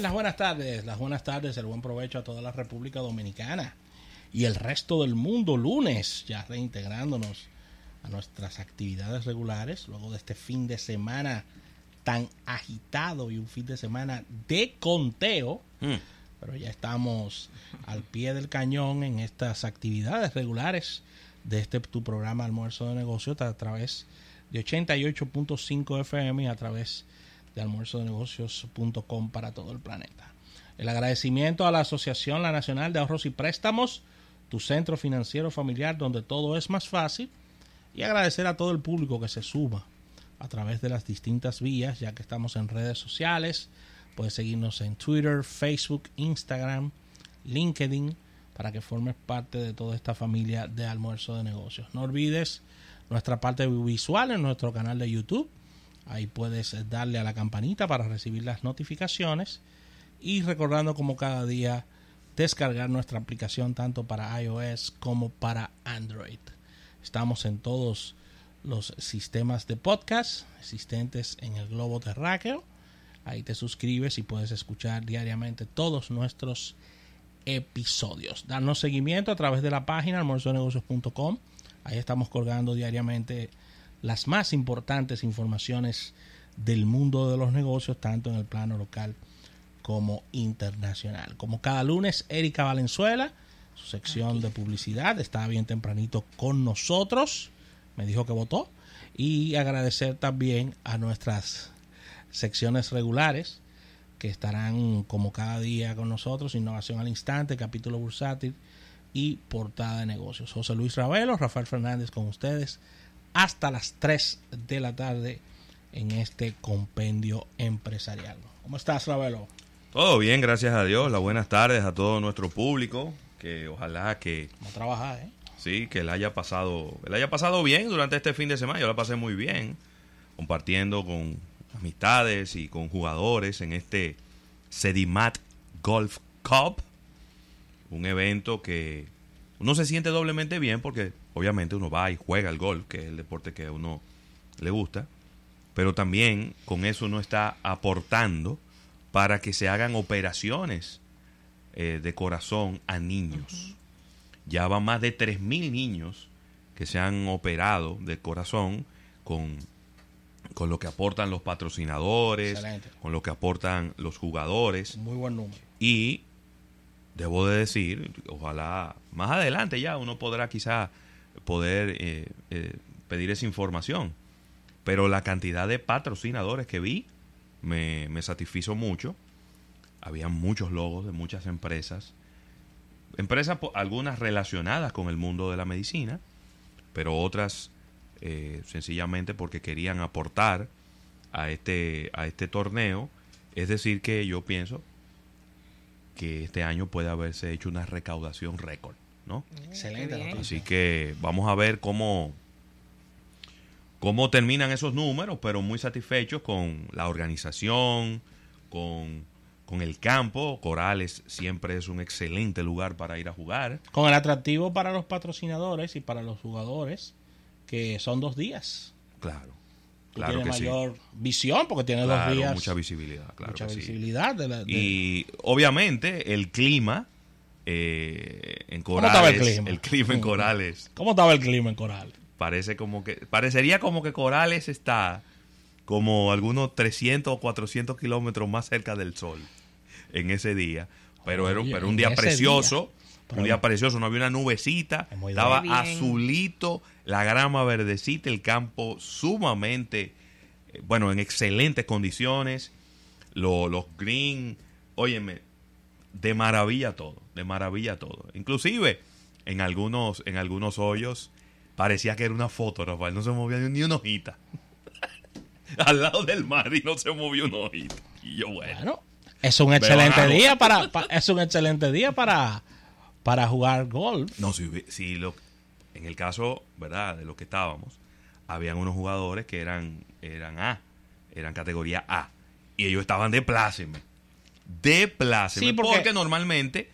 Las buenas tardes, las buenas tardes, el buen provecho a toda la República Dominicana y el resto del mundo. Lunes, ya reintegrándonos a nuestras actividades regulares, luego de este fin de semana tan agitado y un fin de semana de conteo. Mm. Pero ya estamos al pie del cañón en estas actividades regulares de este tu programa Almuerzo de Negocios a través de 88.5 FM y a través de almuerzodenegocios.com para todo el planeta. El agradecimiento a la Asociación La Nacional de Ahorros y Préstamos, tu centro financiero familiar donde todo es más fácil, y agradecer a todo el público que se suma a través de las distintas vías, ya que estamos en redes sociales. Puedes seguirnos en Twitter, Facebook, Instagram, LinkedIn, para que formes parte de toda esta familia de almuerzo de negocios. No olvides nuestra parte visual en nuestro canal de YouTube. Ahí puedes darle a la campanita para recibir las notificaciones y recordando como cada día descargar nuestra aplicación tanto para iOS como para Android. Estamos en todos los sistemas de podcast existentes en el globo terráqueo. Ahí te suscribes y puedes escuchar diariamente todos nuestros episodios. Darnos seguimiento a través de la página almuerzonegocios.com. Ahí estamos colgando diariamente las más importantes informaciones del mundo de los negocios, tanto en el plano local como internacional. Como cada lunes, Erika Valenzuela, su sección de publicidad, está bien tempranito con nosotros. Me dijo que votó. Y agradecer también a nuestras secciones regulares que estarán como cada día con nosotros, Innovación al Instante, Capítulo Bursátil y Portada de Negocios. José Luis Ravelo, Rafael Fernández con ustedes hasta las 3 de la tarde en este compendio empresarial. ¿Cómo estás, Ravelo? Todo bien, gracias a Dios. Las buenas tardes a todo nuestro público. Que ojalá que a trabajar, ¿eh? sí, que le haya pasado, le haya pasado bien durante este fin de semana. Yo la pasé muy bien, compartiendo con amistades y con jugadores en este Sedimat Golf Cup, un evento que uno se siente doblemente bien porque obviamente uno va y juega el golf, que es el deporte que a uno le gusta, pero también con eso uno está aportando para que se hagan operaciones eh, de corazón a niños. Ya van más de 3.000 niños que se han operado de corazón con, con lo que aportan los patrocinadores, Excelente. con lo que aportan los jugadores. Muy buen número. Y debo de decir, ojalá más adelante ya uno podrá quizá poder eh, eh, pedir esa información. Pero la cantidad de patrocinadores que vi me, me satisfizo mucho. Había muchos logos de muchas empresas. Empresas, algunas relacionadas con el mundo de la medicina, pero otras eh, sencillamente porque querían aportar a este, a este torneo. Es decir, que yo pienso que este año puede haberse hecho una recaudación récord, ¿no? Excelente noticia. Así que vamos a ver cómo, cómo terminan esos números, pero muy satisfechos con la organización, con, con el campo. Corales siempre es un excelente lugar para ir a jugar. Con el atractivo para los patrocinadores y para los jugadores, que son dos días. Claro, Tú claro que sí. mayor visión porque tienes dos días. mucha visibilidad, claro mucha que sí. visibilidad. de la- de- Y obviamente el clima eh, en ¿Cómo estaba Corales, el clima? clima en Corales ¿Cómo estaba el clima en Coral? parece como que parecería como que Corales está como algunos 300 o 400 kilómetros más cerca del sol en ese día pero era, Oye, pero un día precioso día. Un día precioso no había una nubecita Es estaba bien. azulito la grama verdecita el campo sumamente eh, bueno en excelentes condiciones Lo- los green óyeme de maravilla todo, de maravilla todo. Inclusive en algunos en algunos hoyos parecía que era una foto, Rafael, no se movía ni una hojita. Al lado del mar y no se movió una hojita. Y yo, bueno, Bueno, es un excelente día para, pa- es un excelente día para para jugar golf. no si, si lo en el caso, ¿verdad? De los que estábamos, habían unos jugadores que eran eran A, eran categoría A y ellos estaban de pláceme. De pláceme, Sí, porque- porque normalmente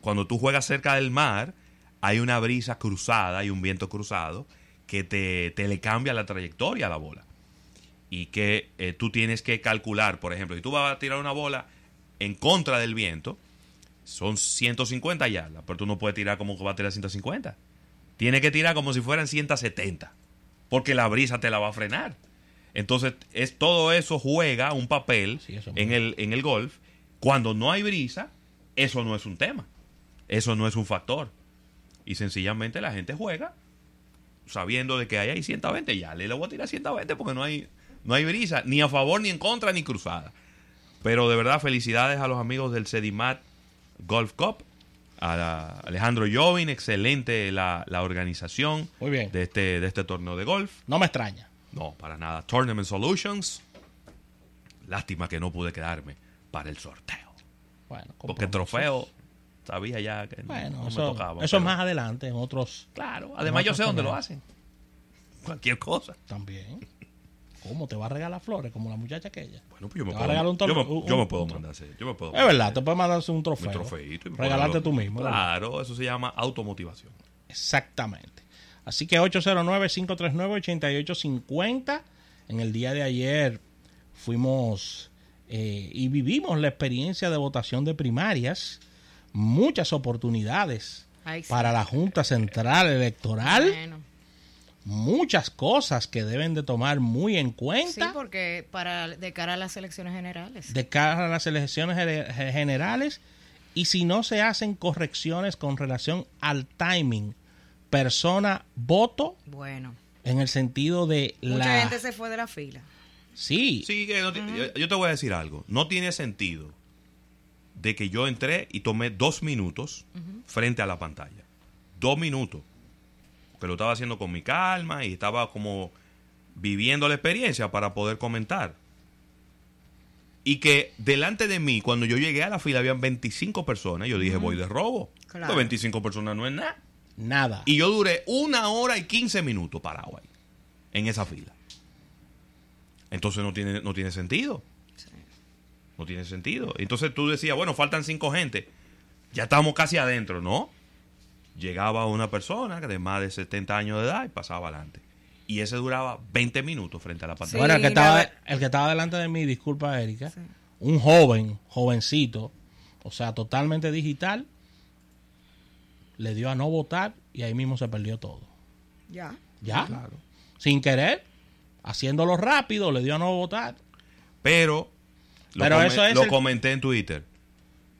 cuando tú juegas cerca del mar, hay una brisa cruzada, hay un viento cruzado que te, te le cambia la trayectoria a la bola. Y que eh, tú tienes que calcular, por ejemplo, si tú vas a tirar una bola en contra del viento, son 150 yardas, pero tú no puedes tirar como que va a tirar 150. Tiene que tirar como si fueran 170, porque la brisa te la va a frenar. Entonces, es, todo eso juega un papel Sí, eso es en, el, en el golf. Cuando no hay brisa, eso no es un tema. Eso no es un factor. Y sencillamente la gente juega sabiendo de que ahí hay 120. Ya le voy a tirar 120 porque no hay, no hay brisa, ni a favor, ni en contra, ni cruzada. Pero de verdad, felicidades a los amigos del Sedimat Golf Cup. A la- Alejandro Jovin, excelente la, la organización Muy bien. de este, de este torneo de golf. No me extraña. No, para nada. Tournament Solutions. Lástima que no pude quedarme para el sorteo. Bueno, Porque trofeo sabía ya que no- Bueno, no, me eso, tocaba. eso es pero- más adelante, en otros Claro, además yo sé dónde lo hacen. Cualquier cosa. también. ¿Cómo te va a regalar flores como la muchacha aquella? Bueno, pues yo me puedo, regalar un yo me, un- yo me un- puedo un- mandar hacer- Yo me puedo Es verdad, te puedes mandarse un trofeo. trofeito. y me Regalarte tú mismo. ¿verdad? Claro, eso se llama automotivación. Exactamente. Así que 809-539-8850. En el día de ayer fuimos eh, y vivimos la experiencia de votación de primarias. Muchas oportunidades Ay, sí. para la Junta Central Electoral. Bueno, Muchas cosas que deben de tomar muy en sí, cuenta porque para de cara a las elecciones generales. de cara a las elecciones gene- generales. Y si no se hacen correcciones con relación al timing, persona, voto, Bueno, en el sentido de mucha la... gente se fue de la fila. Sí, Sí, que no yo, yo te voy a decir algo. No tiene sentido de que yo entré y tomé dos minutos frente a la pantalla. Dos minutos. Que lo estaba haciendo con mi calma y estaba como viviendo la experiencia para poder comentar. Y que delante de mí, cuando yo llegué a la fila, habían 25 personas. Yo dije, voy de robo. Claro. Pues 25 personas no es nada. nada. Y yo duré una hora y 15 minutos parado ahí, en esa fila. Entonces no tiene, no tiene sentido. No tiene sentido. Entonces tú decías, bueno, faltan cinco gente. Ya estamos casi adentro, ¿no? Llegaba una persona de más de 70 años de edad y pasaba adelante. Y ese duraba 20 minutos frente a la pantalla. bueno, el que, estaba, ver- el que estaba delante de mí, disculpa Erika, Sí. un joven, jovencito, o sea, totalmente digital, le dio a no votar y ahí mismo se perdió todo. Ya. ¿Ya? Sin querer, haciéndolo rápido, le dio a no votar. Pero, lo, Pero come- eso es lo el- comenté en Twitter.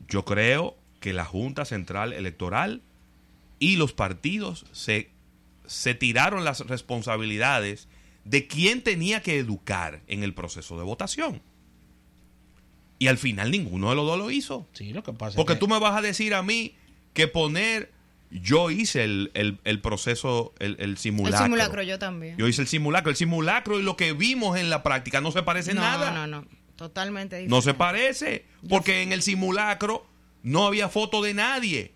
Yo creo que la Junta Central Electoral y los partidos se, se tiraron las responsabilidades de quién tenía que educar en el proceso de votación. Y al final ninguno de los dos lo hizo. Sí, lo que pasa Porque es que tú me vas a decir a mí que poner, yo hice el, el- el proceso, el, el simulacro. El simulacro yo también. Yo hice el simulacro. El simulacro y lo que vimos en la práctica no se parece en no, nada. no, no. Totalmente diferente. No se parece, porque en el simulacro no había foto de nadie.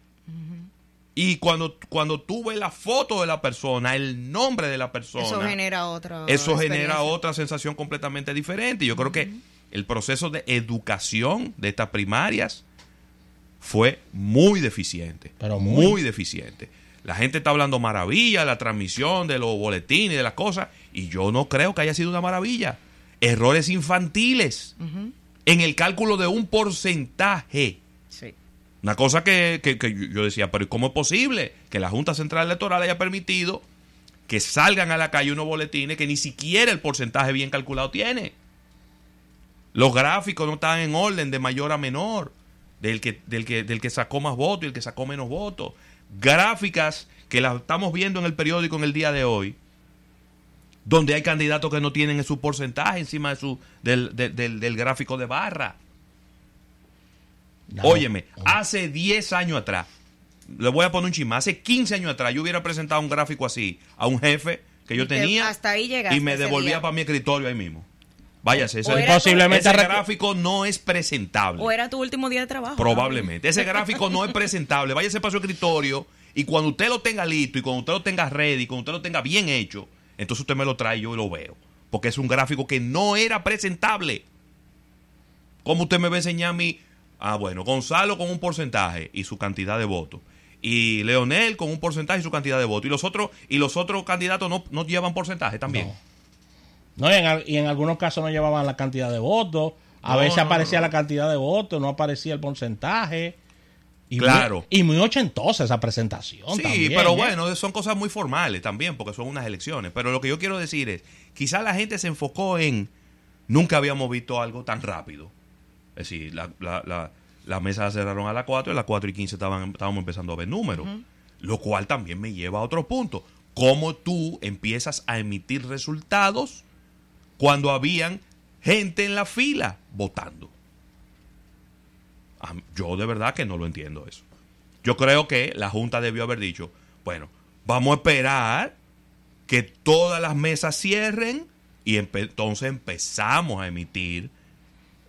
Y cuando, cuando tú ves la foto de la persona, el nombre de la persona, Eso genera otra. eso genera otra sensación completamente diferente. Yo creo que el proceso de educación de estas primarias fue muy deficiente. Pero muy. muy deficiente. La gente está hablando maravilla, la transmisión de los boletines, de las cosas, y yo no creo que haya sido una maravilla. Errores infantiles en el cálculo de un porcentaje. Sí. Una cosa que, que- yo decía, pero ¿cómo es posible que la Junta Central Electoral haya permitido que salgan a la calle unos boletines que ni siquiera el porcentaje bien calculado tiene? Los gráficos no están en orden de mayor a menor, del que, del que, del que sacó más votos y el que sacó menos votos. Gráficas que las estamos viendo en el periódico en el día de hoy, donde hay candidatos que no tienen su porcentaje encima de su, del, del- del- del gráfico de barra. No, Óyeme, no. hace 10 años atrás, le voy a poner un chisme, hace 15 años atrás yo hubiera presentado un gráfico así a un jefe que yo Y te- tenía hasta ahí y me devolvía día. para mi escritorio ahí mismo. Váyase, ese, Posiblemente ese gráfico no es presentable. O era tu último día de trabajo. Probablemente. Ese gráfico no es presentable. Váyase para su escritorio y cuando usted lo tenga listo y cuando usted lo tenga ready, cuando usted lo tenga bien hecho, entonces usted me lo trae y yo lo veo. Porque es un gráfico que no era presentable. ¿Cómo usted me va a enseñar a mí? Ah, bueno, Gonzalo con un porcentaje y su cantidad de votos. Y Leonel con un porcentaje y su cantidad de votos. Y los otros, y los otros candidatos no, no llevan porcentaje también. No. No, y, en, y en algunos casos no llevaban la cantidad de votos, A No, veces no, aparecía no. la cantidad de votos, no aparecía el porcentaje. Y Claro. Muy, y muy ochentosa esa presentación. Sí, también, pero ¿eh? bueno, son cosas muy formales también, porque son unas elecciones. Pero lo que yo quiero decir es, quizá la gente se enfocó en, nunca habíamos visto algo tan rápido. Es decir, la, la, la, la mesa la cerraron a las 4 y a las 4 y 15 estaban, estábamos empezando a ver números. Lo cual también me lleva a otro punto. ¿Cómo tú empiezas a emitir resultados cuando habían gente en la fila votando? Yo de verdad que no lo entiendo eso. Yo creo que la Junta debió haber dicho, bueno, vamos a esperar que todas las mesas cierren y entonces empezamos a emitir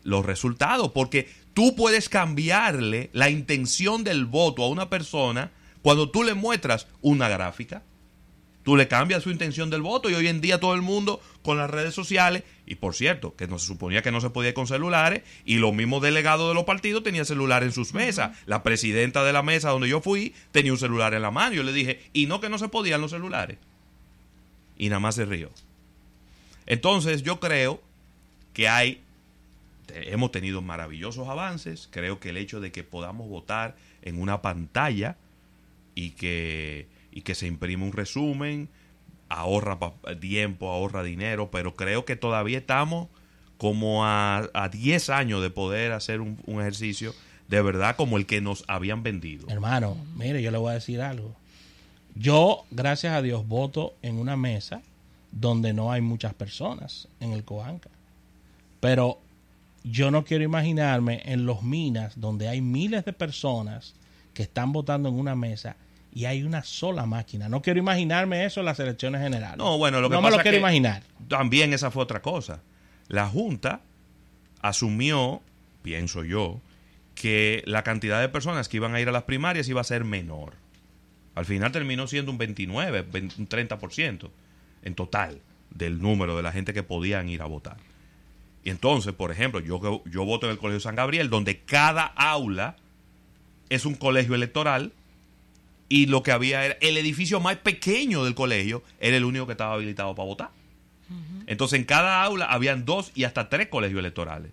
los resultados, porque tú puedes cambiarle la intención del voto a una persona cuando tú le muestras una gráfica. Tú le cambias su intención del voto y hoy en día todo el mundo con las redes sociales, y por cierto, que no se suponía que no se podía ir con celulares, y los mismos delegados de los partidos tenían celular en sus mesas. La presidenta de la mesa donde yo fui tenía un celular en la mano. Yo le dije, y no que no se podían los celulares. Y nada más se rió. Entonces yo creo que hay, hemos tenido maravillosos avances. Creo que el hecho de que podamos votar en una pantalla y que, y que se imprime un resumen, ahorra tiempo, ahorra dinero, pero creo que todavía estamos como a, a 10 años de poder hacer un, un ejercicio de verdad como el que nos habían vendido. Hermano, mire, yo le voy a decir algo. Yo, gracias a Dios, voto en una mesa donde no hay muchas personas en el Coanca. Pero yo no quiero imaginarme en los minas donde hay miles de personas que están votando en una mesa y hay una sola máquina. No quiero imaginarme eso en las elecciones generales. No, bueno, lo que no pasa me lo es quiero que imaginar. También esa fue otra cosa. La Junta asumió, pienso yo, que la cantidad de personas que iban a ir a las primarias iba a ser menor. Al final terminó siendo un 29, 20, un 30% en total del número de la gente que podían ir a votar. Y entonces, por ejemplo, yo, yo voto en el Colegio San Gabriel, donde cada aula es un colegio electoral y lo que había era el edificio más pequeño del colegio era el único que estaba habilitado para votar. Entonces en cada aula habían dos y hasta tres colegios electorales.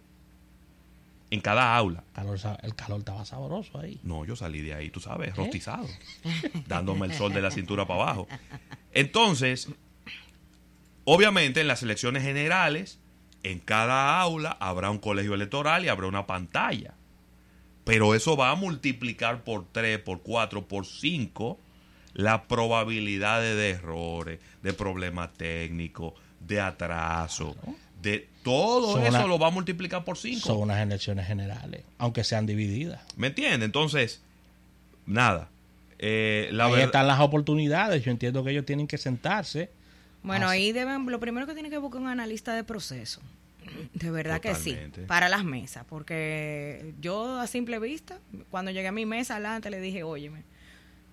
En cada aula. Calor el calor estaba sabroso ahí. No, yo salí de ahí, tú sabes, rostizado, dándome el sol de la cintura para abajo. Entonces, obviamente en las elecciones generales, en cada aula habrá un colegio electoral y habrá una pantalla. Pero eso va a multiplicar por 3, por 4, por 5 la probabilidad de, errores, de problemas técnicos, de atraso, de todo Son eso una- lo va a multiplicar por 5. Son unas elecciones generales, aunque sean divididas. ¿Me entiendes? Entonces, nada. Eh, la Ahí verdad- están las oportunidades. Yo entiendo que ellos tienen que sentarse. Bueno, Ah, ahí deben, lo primero que tiene que buscar un analista de proceso. De verdad que sí, para las mesas, porque yo a simple vista, cuando llegué a mi mesa adelante le dije, óyeme,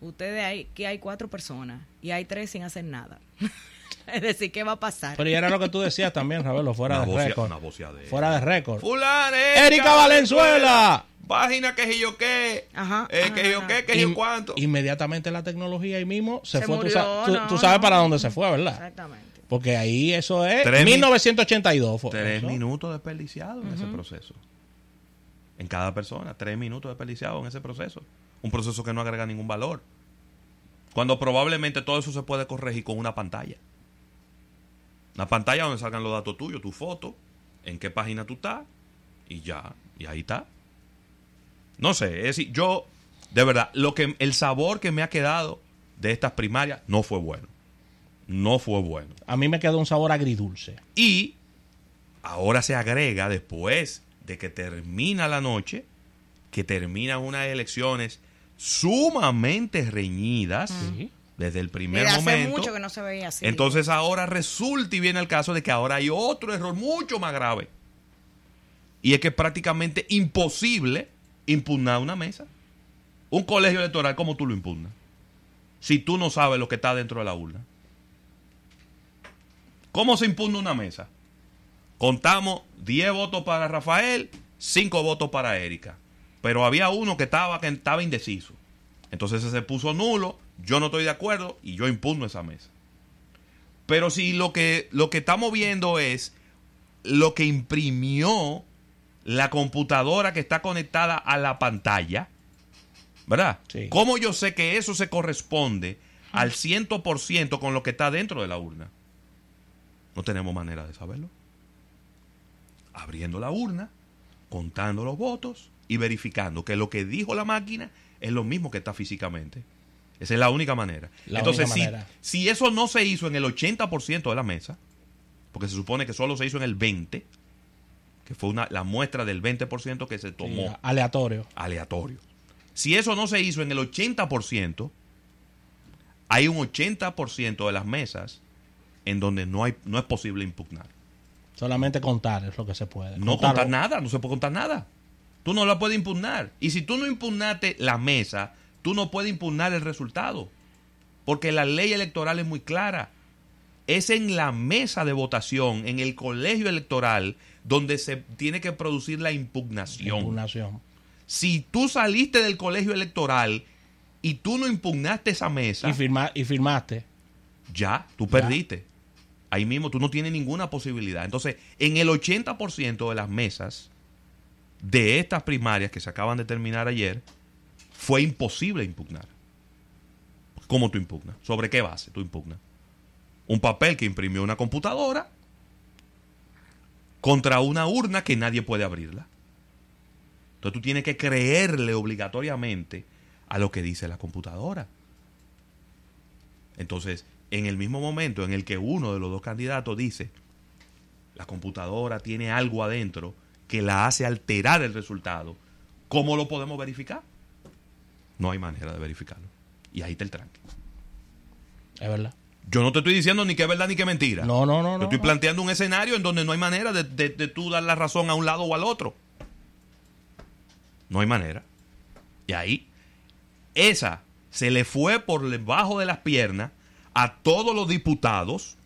ustedes hay, que hay cuatro personas y hay tres sin hacer nada. es decir, ¿qué va a pasar? Pero y era lo que tú decías también, Ravelo, fuera Una de récord. Fuera de récord. Fulana, ¡Erika Valenzuela! Página que si yo qué. Ajá, Eh, ajá, que yo qué, que yo cuánto. Inmediatamente la tecnología ahí mismo se, Se fue. tú, murió, tú- no, tú sabes no. para dónde se fue, ¿verdad? Exactamente. Porque ahí eso es Tres mi- 1982. Fue Tres eso. minutos desperdiciados en ese proceso. En cada persona, tres minutos desperdiciados en ese proceso. Un proceso que no agrega ningún valor. Cuando probablemente todo eso se puede corregir con una pantalla. Una pantalla donde salgan los datos tuyos, tu foto, en qué página tú estás, y ya, y ahí está. No sé, es decir, yo, de verdad, lo que, el sabor que me ha quedado de estas primarias no fue bueno. No fue bueno. A mí me quedó un sabor agridulce. Y ahora se agrega, después de que termina la noche, que terminan unas elecciones sumamente reñidas Sí. desde el primer Desde hace momento. mucho que no se veía así. Entonces ahora resulta y viene el caso de que ahora hay otro error mucho más grave. Y es que es prácticamente imposible impugnar una mesa. Un colegio electoral, ¿cómo tú lo impugnas? Si tú no sabes lo que está dentro de la urna. ¿Cómo se impugna una mesa? Contamos 10 votos para Rafael, 5 votos para Erika. Pero había uno que estaba, que estaba indeciso. Entonces ese se puso nulo, yo no estoy de acuerdo y yo impugno esa mesa. Pero si lo que, lo que estamos viendo es lo que imprimió la computadora que está conectada a la pantalla, ¿verdad? Sí. ¿Cómo yo sé que eso se corresponde al 100% con lo que está dentro de la urna? No tenemos manera de saberlo. Abriendo la urna, contando los votos y verificando que lo que dijo la máquina es lo mismo que está físicamente. Esa es la única manera. La Entonces, única si, manera. si eso no se hizo en el 80% de la mesa, porque se supone que solo se hizo en el 20%, que fue una, la muestra del 20% que se tomó Sí, aleatorio. aleatorio. Si eso no se hizo en el 80%, hay un 80% de las mesas en donde no, hay, no es posible impugnar. Solamente contar es lo que se puede. No contar nada, no se puede contar nada. Tú no la puedes impugnar. Y si tú no impugnaste la mesa, tú no puedes impugnar el resultado. Porque la ley electoral es muy clara. Es en la mesa de votación, en el colegio electoral, donde se tiene que producir la impugnación. Impugnación. Si tú saliste del colegio electoral y tú no impugnaste esa mesa, Y, firma, y firmaste. ya, tú perdiste. Ahí mismo tú no tienes ninguna posibilidad. Entonces, en el 80% de las mesas de estas primarias que se acaban de terminar ayer, fue imposible impugnar. ¿Cómo tú impugnas? ¿Sobre qué base tú impugnas? Un papel que imprimió una computadora contra una urna que nadie puede abrirla. Entonces tú tienes que creerle obligatoriamente a lo que dice la computadora. Entonces, en el mismo momento en el que uno de los dos candidatos dice, la computadora tiene algo adentro que la hace alterar el resultado, ¿cómo lo podemos verificar? No hay manera de verificarlo. Y ahí está el tranque. Es verdad. Yo no te estoy diciendo ni que es verdad ni que es mentira. No, no, no. Yo no, estoy no. planteando un escenario en donde no hay manera de, de- de tú dar la razón a un lado o al otro. No hay manera. Y ahí, esa se le fue por debajo de las piernas a todos los diputados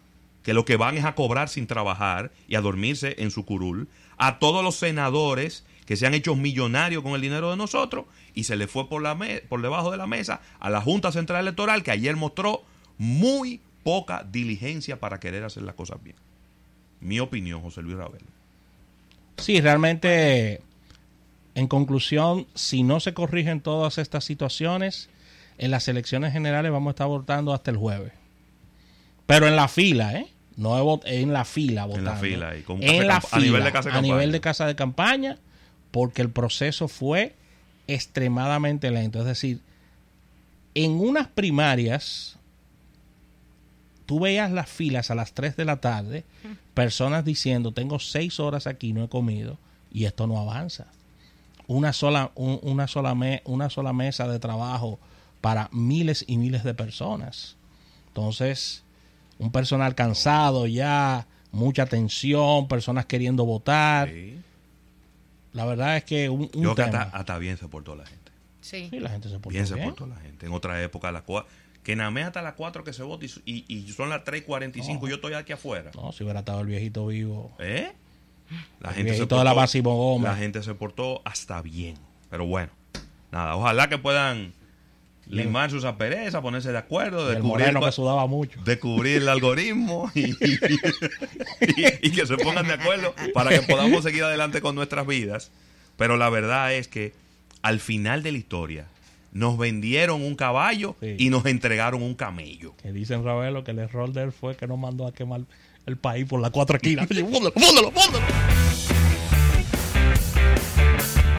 que lo que van es a cobrar sin trabajar y a dormirse en su curul, a todos los senadores que se han hecho millonarios con el dinero de nosotros y se le fue por, la por debajo de la mesa a la Junta Central Electoral que ayer mostró muy poca diligencia para querer hacer las cosas bien. Mi opinión, José Luis Ravelo. Sí, realmente, en conclusión, si no se corrigen todas estas situaciones, en las elecciones generales vamos a estar votando hasta el jueves. Pero en la fila, ¿eh? No es vot- en la fila votando. fila y con en la camp- a nivel de casa de a nivel campaña. de casa de campaña, porque el proceso fue extremadamente lento. Es decir, en unas primarias, tú veías las filas a las 3 de la tarde, personas diciendo, tengo 6 horas aquí, no he comido, y esto no avanza. Una sola, un- una sola, me- una sola mesa de trabajo para miles y miles de personas. Entonces, un personal cansado ya, mucha tensión, personas queriendo votar. La verdad es que un, un Yo creo que tema. hasta, hasta bien se portó la gente. Sí. Sí, la gente se portó Bien se bien. portó la gente. En otra época, las cua- que nada más hasta las 4 que se vota y, y- son las 3 y 45 No. yo estoy aquí afuera. No, si hubiera estado el viejito vivo. ¿Eh? La El gente, se viejito de la Gómez. la gente se portó hasta bien. Pero bueno, nada, ojalá que puedan limar sus asperezas, ponerse de acuerdo, Y el descubrir, moreno que cuál- sudaba mucho. descubrir el algoritmo y, y- y que se pongan de acuerdo para que podamos seguir adelante con nuestras vidas. Pero la verdad es que al final de la historia nos vendieron un caballo Sí. y nos entregaron un camello. Que dicen Ravelo que el error de él fue que no mandó a quemar el país por las cuatro esquinas.